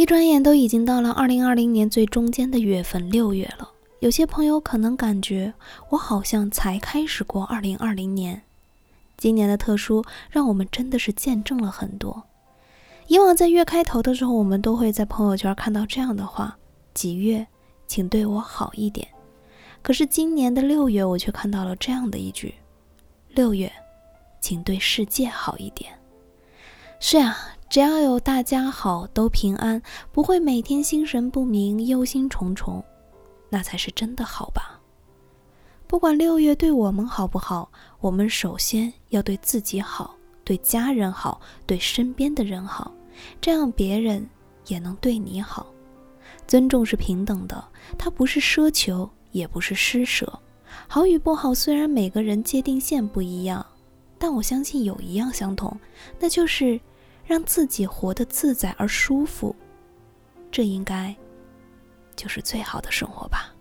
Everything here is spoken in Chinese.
一转眼都已经到了二零二零年最中间的月份六月了。有些朋友可能感觉我好像才开始过二零二零年。今年的特殊让我们真的是见证了很多。以往在月开头的时候，我们都会在朋友圈看到这样的话：“几月，请对我好一点。”可是今年的六月，我却看到了这样的一句：“六月，请对世界好一点。”是呀，只要有大家好，都平安，不会每天心神不宁、忧心忡忡，那才是真的好吧。不管六月对我们好不好，我们首先要对自己好，对家人好，对身边的人好，这样别人也能对你好。尊重是平等的，它不是奢求。也不是施舍，好与不好，虽然每个人界定线不一样，但我相信有一样相同，那就是让自己活得自在而舒服，这应该就是最好的生活吧。